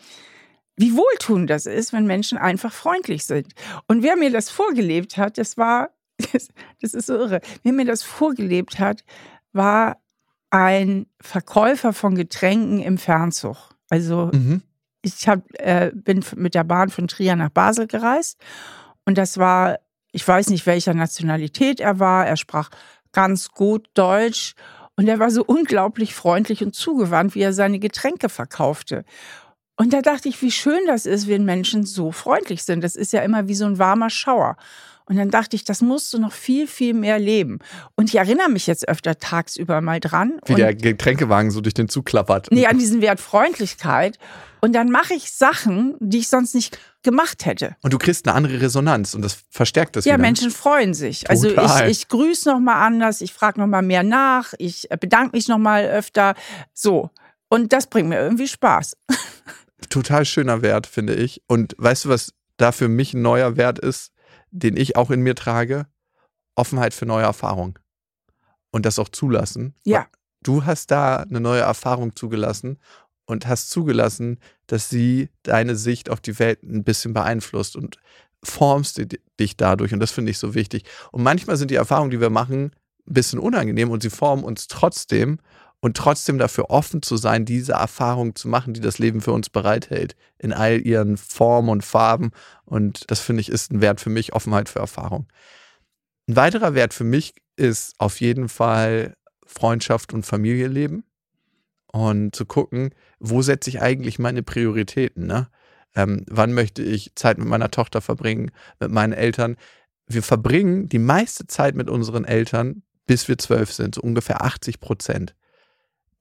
wie wohltuend das ist, wenn Menschen einfach freundlich sind. Und wer mir das vorgelebt hat, das war, das, das ist so irre, wer mir das vorgelebt hat, war ein Verkäufer von Getränken im Fernzug. Also Mhm. Ich hab, äh, bin mit der Bahn von Trier nach Basel gereist und das war, ich weiß nicht, welcher Nationalität er war. Er sprach ganz gut Deutsch und er war so unglaublich freundlich und zugewandt, wie er seine Getränke verkaufte. Und da dachte ich, wie schön das ist, wenn Menschen so freundlich sind. Das ist ja immer wie so ein warmer Schauer. Und dann dachte ich, das musst du noch viel, viel mehr leben. Und ich erinnere mich jetzt öfter tagsüber mal dran. Wie der Getränkewagen so durch den Zug klappert. Nee, an diesen Wert Freundlichkeit. Und dann mache ich Sachen, die ich sonst nicht gemacht hätte. Und du kriegst eine andere Resonanz und das verstärkt das Ja, wieder. Menschen freuen sich. Also Total. ich, ich grüße noch mal anders, ich frage noch mal mehr nach, ich äh, bedanke mich noch mal öfter. So. Und das bringt mir irgendwie Spaß. Total schöner Wert, finde ich. Und weißt du, was da für mich ein neuer Wert ist, den ich auch in mir trage? Offenheit für neue Erfahrungen. Und das auch zulassen. Ja. Du hast da eine neue Erfahrung zugelassen und hast zugelassen, dass sie deine Sicht auf die Welt ein bisschen beeinflusst und formst di- dich dadurch. Und das finde ich so wichtig. Und manchmal sind die Erfahrungen, die wir machen, ein bisschen unangenehm und sie formen uns trotzdem und trotzdem dafür offen zu sein, diese Erfahrung zu machen, die das Leben für uns bereithält, in all ihren Formen und Farben. Und das finde ich ist ein Wert für mich, Offenheit für Erfahrung. Ein weiterer Wert für mich ist auf jeden Fall Freundschaft und Familie leben und zu gucken, wo setze ich eigentlich meine Prioritäten, ne? Ähm, wann möchte ich Zeit mit meiner Tochter verbringen, mit meinen Eltern? Wir verbringen die meiste Zeit mit unseren Eltern, bis wir zwölf sind, so ungefähr 80 Prozent.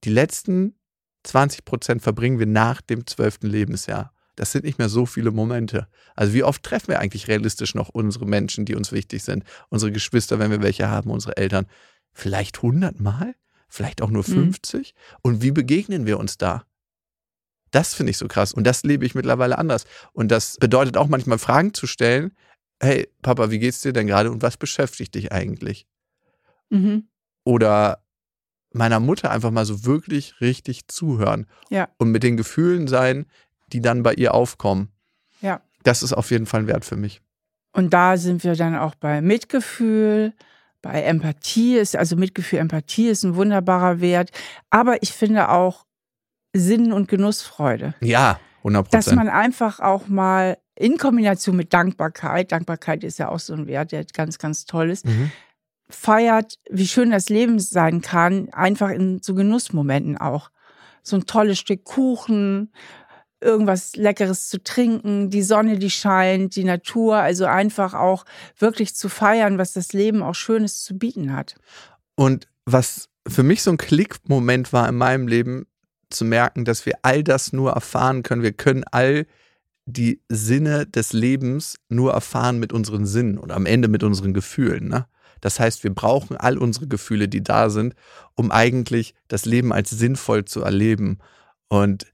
Die letzten 20 Prozent verbringen wir nach dem zwölften Lebensjahr. Das sind nicht mehr so viele Momente. Also wie oft treffen wir eigentlich realistisch noch unsere Menschen, die uns wichtig sind? Unsere Geschwister, wenn wir welche haben, unsere Eltern. Vielleicht 100 Mal? Vielleicht auch nur Mhm. 50? Und wie begegnen wir uns da? Das finde ich so krass. Und das lebe ich mittlerweile anders. Und das bedeutet auch manchmal Fragen zu stellen. Hey, Papa, wie geht's dir denn gerade und was beschäftigt dich eigentlich? Mhm. Oder meiner Mutter einfach mal so wirklich richtig zuhören Ja. und mit den Gefühlen sein, die dann bei ihr aufkommen. Ja. Das ist auf jeden Fall ein Wert für mich. Und da sind wir dann auch bei Mitgefühl, bei Empathie ist, also Mitgefühl, Empathie ist ein wunderbarer Wert. Aber ich finde auch Sinn und Genussfreude. Ja, 100 Dass man einfach auch mal in Kombination mit Dankbarkeit, Dankbarkeit ist ja auch so ein Wert, der ganz, ganz toll ist, Mhm. Feiert, wie schön das Leben sein kann, einfach in so Genussmomenten auch. So ein tolles Stück Kuchen, irgendwas Leckeres zu trinken, die Sonne, die scheint, die Natur, also einfach auch wirklich zu feiern, was das Leben auch Schönes zu bieten hat. Und was für mich so ein Klickmoment war in meinem Leben, zu merken, dass wir all das nur erfahren können. Wir können all die Sinne des Lebens nur erfahren mit unseren Sinnen und am Ende mit unseren Gefühlen. Ne? Das heißt, wir brauchen all unsere Gefühle, die da sind, um eigentlich das Leben als sinnvoll zu erleben. Und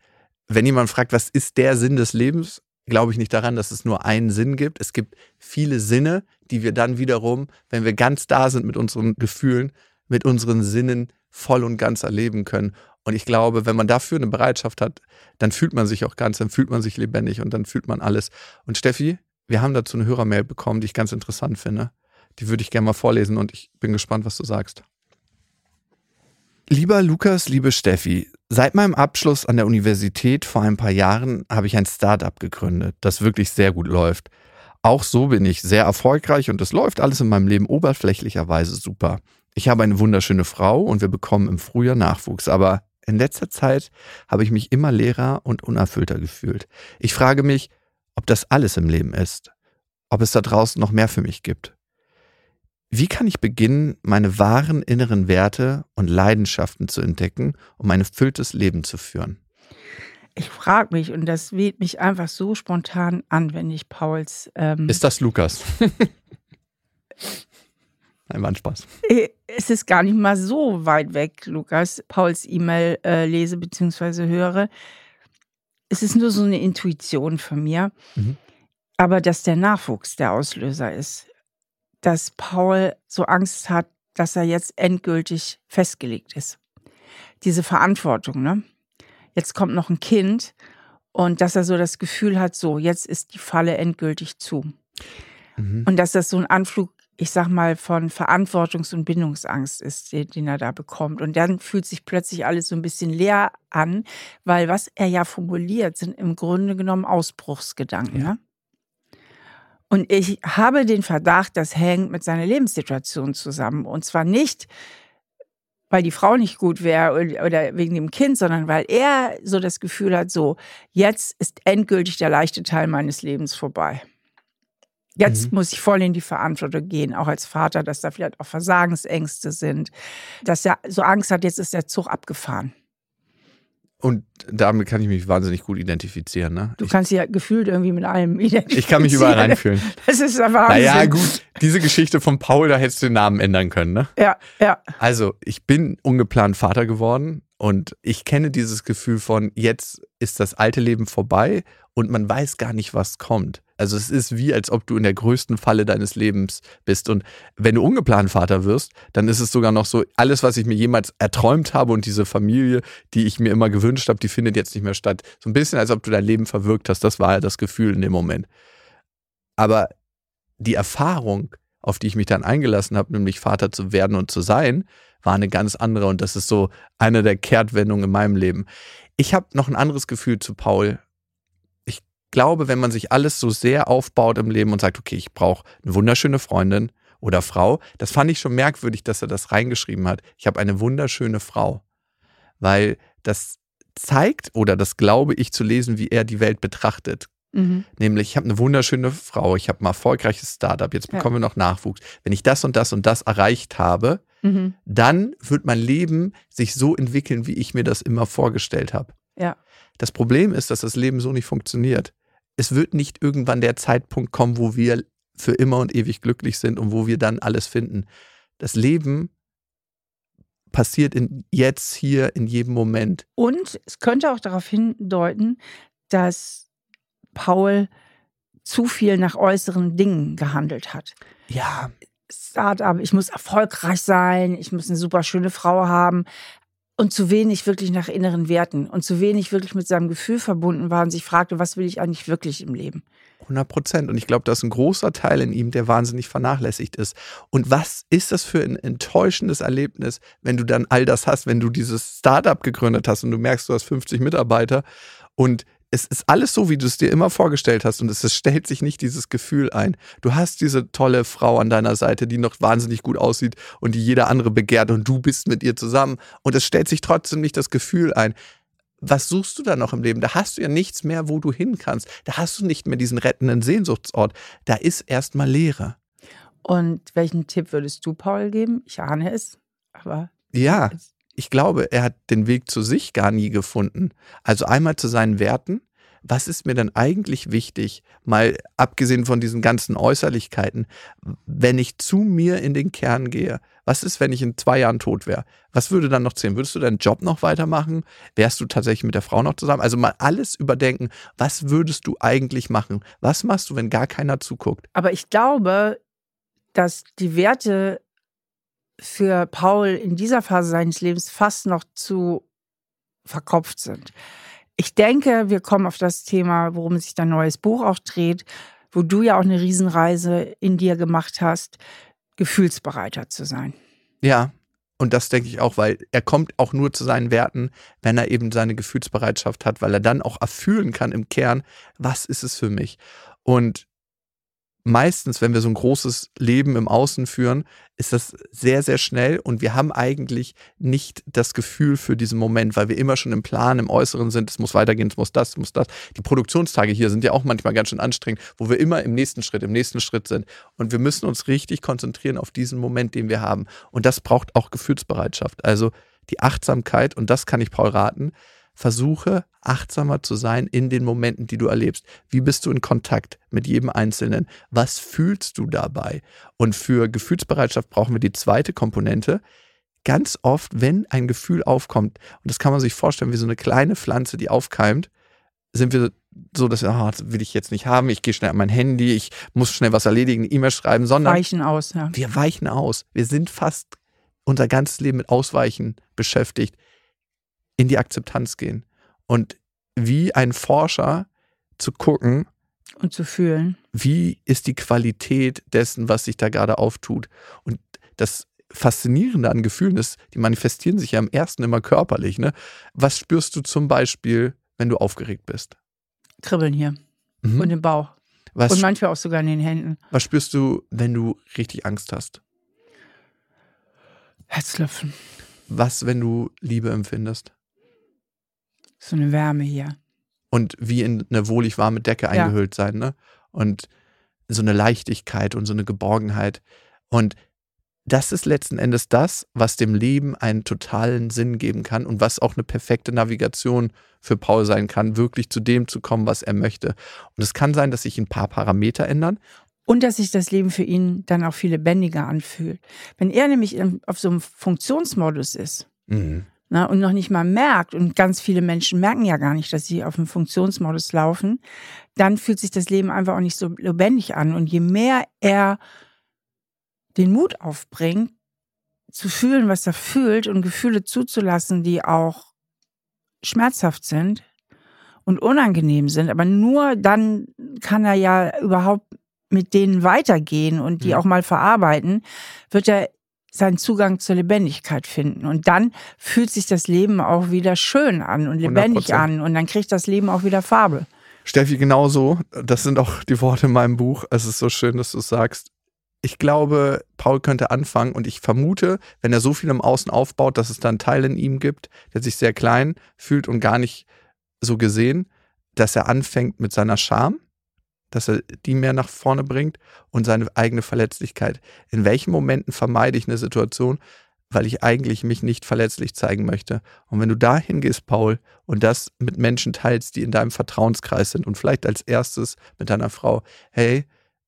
wenn jemand fragt, was ist der Sinn des Lebens, glaube ich nicht daran, dass es nur einen Sinn gibt. Es gibt viele Sinne, die wir dann wiederum, wenn wir ganz da sind mit unseren Gefühlen, mit unseren Sinnen voll und ganz erleben können. Und ich glaube, wenn man dafür eine Bereitschaft hat, dann fühlt man sich auch ganz, dann fühlt man sich lebendig und dann fühlt man alles. Und Steffi, wir haben dazu eine Hörermail bekommen, die ich ganz interessant finde. Die würde ich gerne mal vorlesen und ich bin gespannt, was du sagst. Lieber Lukas, liebe Steffi, seit meinem Abschluss an der Universität vor ein paar Jahren habe ich ein Startup gegründet, das wirklich sehr gut läuft. Auch so bin ich sehr erfolgreich und es läuft alles in meinem Leben oberflächlicherweise super. Ich habe eine wunderschöne Frau und wir bekommen im Frühjahr Nachwuchs, aber in letzter Zeit habe ich mich immer leerer und unerfüllter gefühlt. Ich frage mich, ob das alles im Leben ist, ob es da draußen noch mehr für mich gibt. Wie kann ich beginnen, meine wahren inneren Werte und Leidenschaften zu entdecken, um ein erfülltes Leben zu führen? Ich frage mich, und das weht mich einfach so spontan an, wenn ich Pauls. Ähm, Ist das Lukas? Nein, war ein Spaß. Äh, es ist gar nicht mal so weit weg, Lukas, Pauls E-Mail äh, lese bzw. höre. Es ist nur so eine Intuition von mir. Mhm. Aber dass der Nachwuchs der Auslöser ist, dass Paul so Angst hat, dass er jetzt endgültig festgelegt ist. Diese Verantwortung, ne? Jetzt kommt noch ein Kind und dass er so das Gefühl hat, so, jetzt ist die Falle endgültig zu. Mhm. Und dass das so ein Anflug, ich sag mal, von Verantwortungs- und Bindungsangst ist, den, den, er da bekommt. Und dann fühlt sich plötzlich alles so ein bisschen leer an, weil was er ja formuliert, sind im Grunde genommen Ausbruchsgedanken. Ja. Ne? Und ich habe den Verdacht, das hängt mit seiner Lebenssituation zusammen. Und zwar nicht, weil die Frau nicht gut wäre oder wegen dem Kind, sondern weil er so das Gefühl hat, so, jetzt ist endgültig der leichte Teil meines Lebens vorbei. Jetzt mhm. muss ich voll in die Verantwortung gehen, auch als Vater, dass da vielleicht auch Versagensängste sind, dass er so Angst hat, jetzt ist der Zug abgefahren. Und damit kann ich mich wahnsinnig gut identifizieren. Ne? Du ich, kannst ja gefühlt irgendwie mit allem identifizieren. Ich kann mich überall reinfühlen. Das ist aber Wahnsinn. Naja, gut, diese Geschichte von Paul, da hättest du den Namen ändern können, ne? Ja, ja. Also, ich bin ungeplant Vater geworden und ich kenne dieses Gefühl von, jetzt ist das alte Leben vorbei und man weiß gar nicht, was kommt. Also es ist wie, als ob du in der größten Falle deines Lebens bist. Und wenn du ungeplant Vater wirst, dann ist es sogar noch so, alles, was ich mir jemals erträumt habe und diese Familie, die ich mir immer gewünscht habe, die findet jetzt nicht mehr statt. So ein bisschen, als ob du dein Leben verwirkt hast. Das war ja das Gefühl in dem Moment. Aber die Erfahrung, auf die ich mich dann eingelassen habe, nämlich Vater zu werden und zu sein, war eine ganz andere. Und das ist so eine der Kehrtwendungen in meinem Leben. Ich habe noch ein anderes Gefühl zu Paul glaube, wenn man sich alles so sehr aufbaut im Leben und sagt, okay, ich brauche eine wunderschöne Freundin oder Frau, das fand ich schon merkwürdig, dass er das reingeschrieben hat. Ich habe eine wunderschöne Frau, weil das zeigt oder das glaube ich zu lesen, wie er die Welt betrachtet. Mhm. Nämlich, ich habe eine wunderschöne Frau, ich habe ein erfolgreiches Startup, jetzt bekommen ja. wir noch Nachwuchs. Wenn ich das und das und das erreicht habe, mhm. dann wird mein Leben sich so entwickeln, wie ich mir das immer vorgestellt habe. Ja. Das Problem ist, dass das Leben so nicht funktioniert es wird nicht irgendwann der Zeitpunkt kommen, wo wir für immer und ewig glücklich sind und wo wir dann alles finden. Das Leben passiert in jetzt hier in jedem Moment. Und es könnte auch darauf hindeuten, dass Paul zu viel nach äußeren Dingen gehandelt hat. Ja. Startup, ich muss erfolgreich sein, ich muss eine super schöne Frau haben und zu wenig wirklich nach inneren Werten und zu wenig wirklich mit seinem Gefühl verbunden war und sich fragte, was will ich eigentlich wirklich im Leben? 100 Prozent. Und ich glaube, da ist ein großer Teil in ihm, der wahnsinnig vernachlässigt ist. Und was ist das für ein enttäuschendes Erlebnis, wenn du dann all das hast, wenn du dieses Startup gegründet hast und du merkst, du hast 50 Mitarbeiter und es ist alles so, wie du es dir immer vorgestellt hast und es stellt sich nicht dieses Gefühl ein. Du hast diese tolle Frau an deiner Seite, die noch wahnsinnig gut aussieht und die jeder andere begehrt und du bist mit ihr zusammen und es stellt sich trotzdem nicht das Gefühl ein. Was suchst du da noch im Leben? Da hast du ja nichts mehr, wo du hin kannst. Da hast du nicht mehr diesen rettenden Sehnsuchtsort. Da ist erstmal Leere. Und welchen Tipp würdest du Paul geben? Ich ahne es, aber. Ja, ich glaube, er hat den Weg zu sich gar nie gefunden. Also einmal zu seinen Werten. Was ist mir denn eigentlich wichtig, mal abgesehen von diesen ganzen Äußerlichkeiten, wenn ich zu mir in den Kern gehe? Was ist, wenn ich in zwei Jahren tot wäre? Was würde dann noch zählen? Würdest du deinen Job noch weitermachen? Wärst du tatsächlich mit der Frau noch zusammen? Also mal alles überdenken. Was würdest du eigentlich machen? Was machst du, wenn gar keiner zuguckt? Aber ich glaube, dass die Werte für Paul in dieser Phase seines Lebens fast noch zu verkopft sind. Ich denke, wir kommen auf das Thema, worum sich dein neues Buch auch dreht, wo du ja auch eine Riesenreise in dir gemacht hast, gefühlsbereiter zu sein. Ja, und das denke ich auch, weil er kommt auch nur zu seinen Werten, wenn er eben seine Gefühlsbereitschaft hat, weil er dann auch erfühlen kann im Kern, was ist es für mich. Und meistens, wenn wir so ein großes Leben im Außen führen, ist das sehr, sehr schnell und wir haben eigentlich nicht das Gefühl für diesen Moment, weil wir immer schon im Plan, im Äußeren sind, es muss weitergehen, es muss das, es muss das. Die Produktionstage hier sind ja auch manchmal ganz schön anstrengend, wo wir immer im nächsten Schritt, im nächsten Schritt sind. Und wir müssen uns richtig konzentrieren auf diesen Moment, den wir haben. Und das braucht auch Gefühlsbereitschaft. Also die Achtsamkeit, und das kann ich Paul raten, versuche achtsamer zu sein in den Momenten, die du erlebst. Wie bist du in Kontakt mit jedem Einzelnen? Was fühlst du dabei? Und für Gefühlsbereitschaft brauchen wir die zweite Komponente. Ganz oft, wenn ein Gefühl aufkommt, und das kann man sich vorstellen wie so eine kleine Pflanze, die aufkeimt, sind wir so, dass oh, das will ich jetzt nicht haben, ich gehe schnell an mein Handy, ich muss schnell was erledigen, E-Mail schreiben, sondern weichen aus, ja. wir weichen aus. Wir sind fast unser ganzes Leben mit Ausweichen beschäftigt, in die Akzeptanz gehen und wie ein Forscher zu gucken und zu fühlen, wie ist die Qualität dessen, was sich da gerade auftut. Und das Faszinierende an Gefühlen ist, die manifestieren sich ja am ersten immer körperlich. Ne? Was spürst du zum Beispiel, wenn du aufgeregt bist? Kribbeln hier mhm. und im Bauch. Was, und manchmal auch sogar in den Händen. Was spürst du, wenn du richtig Angst hast? Herzklopfen. Was, wenn du Liebe empfindest? So eine Wärme hier. Und wie in eine wohlig warme Decke eingehüllt ja. sein, ne? Und so eine Leichtigkeit und so eine Geborgenheit. Und das ist letzten Endes das, was dem Leben einen totalen Sinn geben kann und was auch eine perfekte Navigation für Paul sein kann, wirklich zu dem zu kommen, was er möchte. Und es kann sein, dass sich ein paar Parameter ändern. Und dass sich das Leben für ihn dann auch viel lebendiger anfühlt. Wenn er nämlich auf so einem Funktionsmodus ist mhm. Ne, und noch nicht mal merkt, und ganz viele Menschen merken ja gar nicht, dass sie auf einem Funktionsmodus laufen, dann fühlt sich das Leben einfach auch nicht so lebendig an. Und je mehr er den Mut aufbringt, zu fühlen, was er fühlt und Gefühle zuzulassen, die auch schmerzhaft sind und unangenehm sind. Aber nur dann kann er ja überhaupt mit denen weitergehen und die auch mal verarbeiten, wird er seinen Zugang zur Lebendigkeit finden. Und dann fühlt sich das Leben auch wieder schön an und lebendig 100%. an. Und dann kriegt das Leben auch wieder Farbe. Steffi, genauso. Das sind auch die Worte in meinem Buch. Es ist so schön, dass du es sagst ich glaube, Paul könnte anfangen und ich vermute, wenn er so viel im Außen aufbaut, dass es da einen Teil in ihm gibt, der sich sehr klein fühlt und gar nicht so gesehen, dass er anfängt mit seiner Scham, dass er die mehr nach vorne bringt und seine eigene Verletzlichkeit. In welchen Momenten vermeide ich eine Situation, weil ich eigentlich mich nicht verletzlich zeigen möchte? Und wenn du dahin gehst, Paul, und das mit Menschen teilst, die in deinem Vertrauenskreis sind und vielleicht als erstes mit deiner Frau, hey,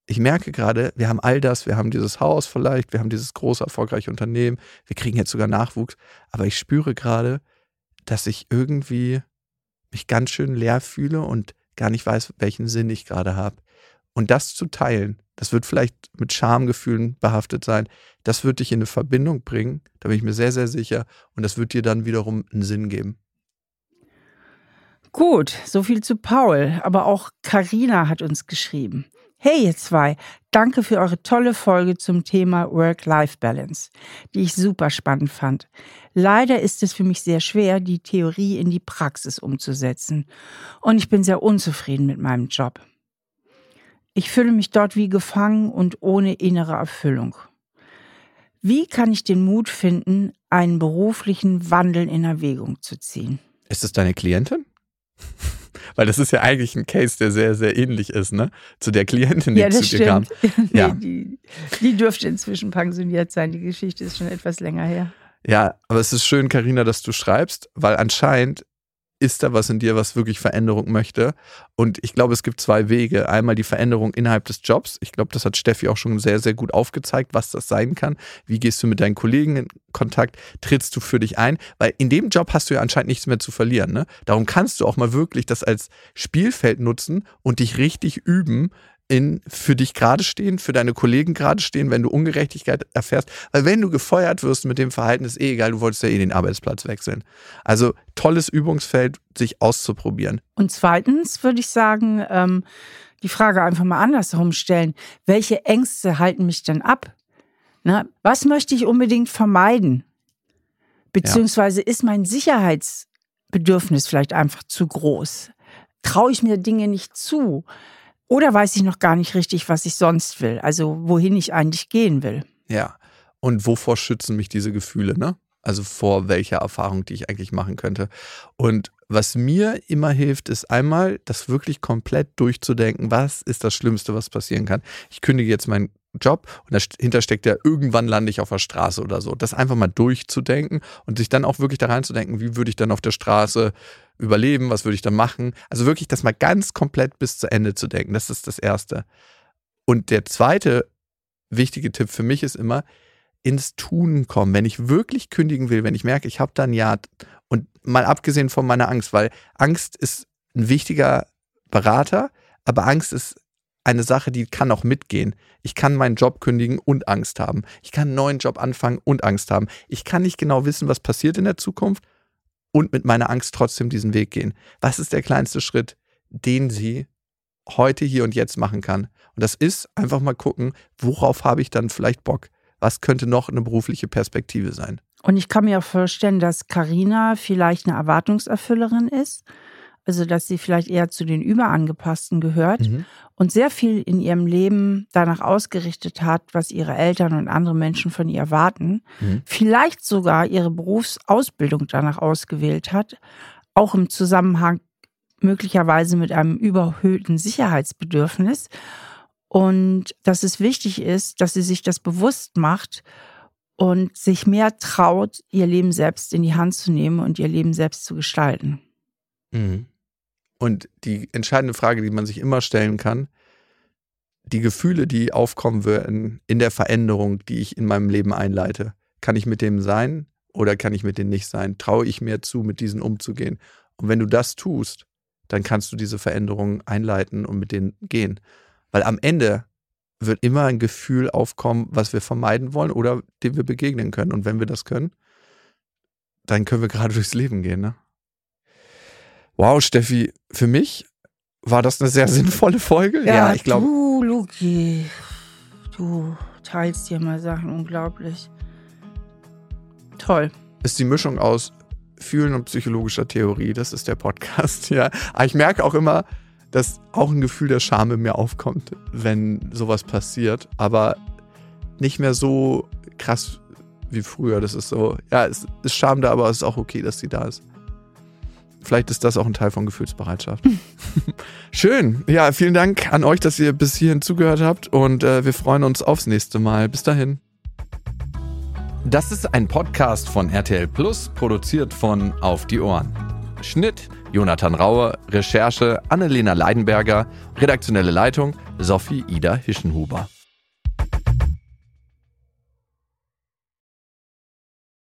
ich merke gerade, wir haben all das, wir haben dieses Haus vielleicht, wir haben dieses große, erfolgreiche Unternehmen, wir kriegen jetzt sogar Nachwuchs, aber ich spüre gerade, dass ich irgendwie mich ganz schön leer fühle und gar nicht weiß, welchen Sinn ich gerade habe. Und das zu teilen, das wird vielleicht mit Schamgefühlen behaftet sein, das wird dich in eine Verbindung bringen, da bin ich mir sehr, sehr sicher, und das wird dir dann wiederum einen Sinn geben. Gut, so viel zu Paul, aber auch Karina hat uns geschrieben. Hey ihr zwei, danke für eure tolle Folge zum Thema Work-Life-Balance, die ich super spannend fand. Leider ist es für mich sehr schwer, die Theorie in die Praxis umzusetzen. Und ich bin sehr unzufrieden mit meinem Job. Ich fühle mich dort wie gefangen und ohne innere Erfüllung. Wie kann ich den Mut finden, einen beruflichen Wandel in Erwägung zu ziehen? Ist es deine Klientin? Weil das ist ja eigentlich ein Case, der sehr, sehr ähnlich ist, ne? Zu der Klientin, die ja, zu dir stimmt. kam. Ja. die, die dürfte inzwischen pensioniert sein. Die Geschichte ist schon etwas länger her. Ja, aber es ist schön, Karina, dass du schreibst, weil anscheinend ist da was in dir, was wirklich Veränderung möchte. Und ich glaube, es gibt zwei Wege. Einmal die Veränderung innerhalb des Jobs. Ich glaube, das hat Steffi auch schon sehr, sehr gut aufgezeigt, was das sein kann. Wie gehst du mit deinen Kollegen in Kontakt? Trittst du für dich ein? Weil in dem Job hast du ja anscheinend nichts mehr zu verlieren. Ne? Darum kannst du auch mal wirklich das als Spielfeld nutzen und dich richtig üben, in für dich gerade stehen, für deine Kollegen gerade stehen, wenn du Ungerechtigkeit erfährst. Weil wenn du gefeuert wirst mit dem Verhalten, ist eh egal, du wolltest ja eh den Arbeitsplatz wechseln. Also tolles Übungsfeld, sich auszuprobieren. Und zweitens würde ich sagen, ähm, die Frage einfach mal andersherum stellen. Welche Ängste halten mich denn ab? Na, was möchte ich unbedingt vermeiden? Beziehungsweise ja. ist mein Sicherheitsbedürfnis vielleicht einfach zu groß? Traue ich mir Dinge nicht zu? Oder weiß ich noch gar nicht richtig, was ich sonst will, also wohin ich eigentlich gehen will. Ja. Und wovor schützen mich diese Gefühle, ne? Also vor welcher Erfahrung, die ich eigentlich machen könnte. Und was mir immer hilft, ist einmal, das wirklich komplett durchzudenken, was ist das Schlimmste, was passieren kann. Ich kündige jetzt meinen Job und dahinter steckt ja, irgendwann lande ich auf der Straße oder so. Das einfach mal durchzudenken und sich dann auch wirklich da reinzudenken, wie würde ich dann auf der Straße überleben, was würde ich dann machen. Also wirklich das mal ganz komplett bis zu Ende zu denken. Das ist das Erste. Und der zweite wichtige Tipp für mich ist immer, ins Tun kommen. Wenn ich wirklich kündigen will, wenn ich merke, ich habe da ein Jahr und mal abgesehen von meiner Angst, weil Angst ist ein wichtiger Berater, aber Angst ist eine Sache, die kann auch mitgehen. Ich kann meinen Job kündigen und Angst haben. Ich kann einen neuen Job anfangen und Angst haben. Ich kann nicht genau wissen, was passiert in der Zukunft und mit meiner Angst trotzdem diesen Weg gehen. Was ist der kleinste Schritt, den sie heute, hier und jetzt machen kann? Und das ist einfach mal gucken, worauf habe ich dann vielleicht Bock? Was könnte noch eine berufliche Perspektive sein? Und ich kann mir auch vorstellen, dass Karina vielleicht eine Erwartungserfüllerin ist also dass sie vielleicht eher zu den Überangepassten gehört mhm. und sehr viel in ihrem Leben danach ausgerichtet hat, was ihre Eltern und andere Menschen von ihr erwarten, mhm. vielleicht sogar ihre Berufsausbildung danach ausgewählt hat, auch im Zusammenhang möglicherweise mit einem überhöhten Sicherheitsbedürfnis und dass es wichtig ist, dass sie sich das bewusst macht und sich mehr traut, ihr Leben selbst in die Hand zu nehmen und ihr Leben selbst zu gestalten. Mhm. Und die entscheidende Frage, die man sich immer stellen kann, die Gefühle, die aufkommen würden in der Veränderung, die ich in meinem Leben einleite, kann ich mit dem sein oder kann ich mit denen nicht sein? Traue ich mir zu, mit diesen umzugehen? Und wenn du das tust, dann kannst du diese Veränderungen einleiten und mit denen gehen. Weil am Ende wird immer ein Gefühl aufkommen, was wir vermeiden wollen oder dem wir begegnen können. Und wenn wir das können, dann können wir gerade durchs Leben gehen. Ne? Wow, Steffi, für mich war das eine sehr sinnvolle Folge. Ja, ja ich glaube. Du, Luki, du teilst hier mal Sachen unglaublich. Toll. Ist die Mischung aus Fühlen und psychologischer Theorie. Das ist der Podcast, ja. Aber ich merke auch immer, dass auch ein Gefühl der Scham in mir aufkommt, wenn sowas passiert. Aber nicht mehr so krass wie früher. Das ist so, ja, es ist Scham da, aber es ist auch okay, dass sie da ist. Vielleicht ist das auch ein Teil von Gefühlsbereitschaft. Schön. Ja, vielen Dank an euch, dass ihr bis hierhin zugehört habt und äh, wir freuen uns aufs nächste Mal. Bis dahin. Das ist ein Podcast von RTL Plus, produziert von Auf die Ohren. Schnitt Jonathan Raue, Recherche Annelena Leidenberger, redaktionelle Leitung Sophie Ida Hischenhuber.